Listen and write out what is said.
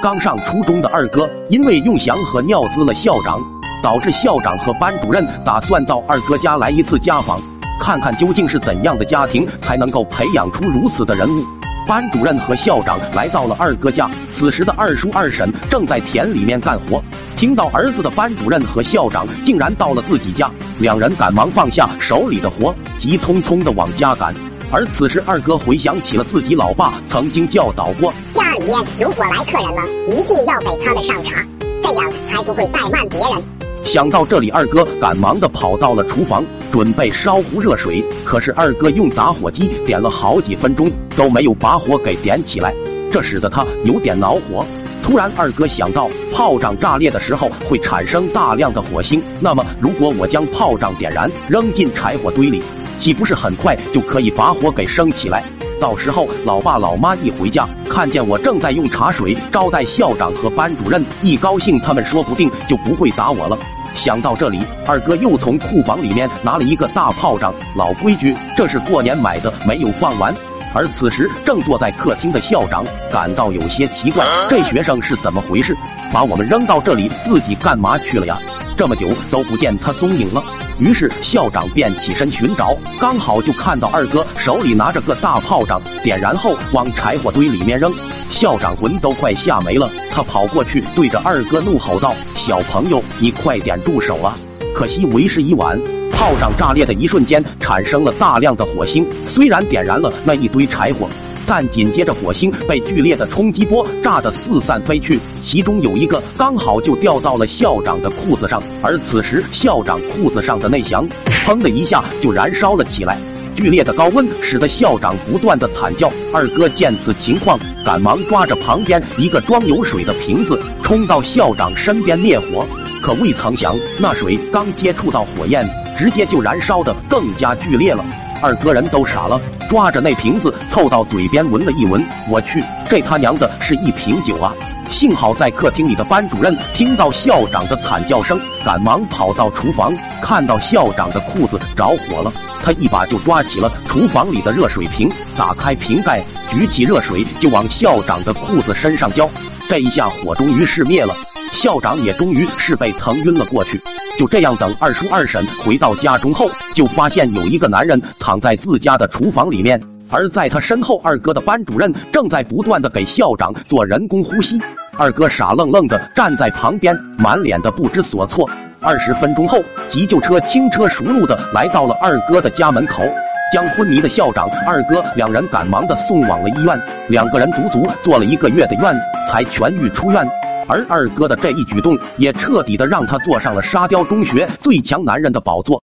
刚上初中的二哥，因为用翔和尿滋了校长，导致校长和班主任打算到二哥家来一次家访，看看究竟是怎样的家庭才能够培养出如此的人物。班主任和校长来到了二哥家，此时的二叔二婶正在田里面干活。听到儿子的班主任和校长竟然到了自己家，两人赶忙放下手里的活，急匆匆的往家赶。而此时二哥回想起了自己老爸曾经教导过：家里面如果来客人了，一定要给他们上茶，这样才不会怠慢别人。想到这里，二哥赶忙的跑到了厨房，准备烧壶热水。可是二哥用打火机点了好几分钟都没有把火给点起来，这使得他有点恼火。突然，二哥想到炮仗炸裂的时候会产生大量的火星，那么如果我将炮仗点燃，扔进柴火堆里，岂不是很快就可以把火给升起来？到时候老爸老妈一回家，看见我正在用茶水招待校长和班主任，一高兴，他们说不定就不会打我了。想到这里，二哥又从库房里面拿了一个大炮仗。老规矩，这是过年买的，没有放完。而此时正坐在客厅的校长感到有些奇怪，这学生是怎么回事？把我们扔到这里，自己干嘛去了呀？这么久都不见他踪影了。于是校长便起身寻找，刚好就看到二哥手里拿着个大炮仗，点燃后往柴火堆里面扔。校长魂都快吓没了，他跑过去对着二哥怒吼道：“小朋友，你快点住手啊！”可惜为时已晚，炮仗炸裂的一瞬间产生了大量的火星，虽然点燃了那一堆柴火。但紧接着，火星被剧烈的冲击波炸得四散飞去，其中有一个刚好就掉到了校长的裤子上。而此时，校长裤子上的内翔砰的一下就燃烧了起来，剧烈的高温使得校长不断的惨叫。二哥见此情况，赶忙抓着旁边一个装有水的瓶子，冲到校长身边灭火。可未曾想，那水刚接触到火焰，直接就燃烧的更加剧烈了。二哥人都傻了，抓着那瓶子凑到嘴边闻了一闻，我去，这他娘的是一瓶酒啊！幸好在客厅里的班主任听到校长的惨叫声，赶忙跑到厨房，看到校长的裤子着火了，他一把就抓起了厨房里的热水瓶，打开瓶盖，举起热水就往校长的裤子身上浇，这一下火终于熄灭了，校长也终于是被疼晕了过去。就这样，等二叔二婶回到家中后，就发现有一个男人躺在自家的厨房里面，而在他身后，二哥的班主任正在不断的给校长做人工呼吸。二哥傻愣愣的站在旁边，满脸的不知所措。二十分钟后，急救车轻车熟路的来到了二哥的家门口，将昏迷的校长、二哥两人赶忙的送往了医院。两个人足足坐了一个月的院，才痊愈出院。而二哥的这一举动，也彻底的让他坐上了沙雕中学最强男人的宝座。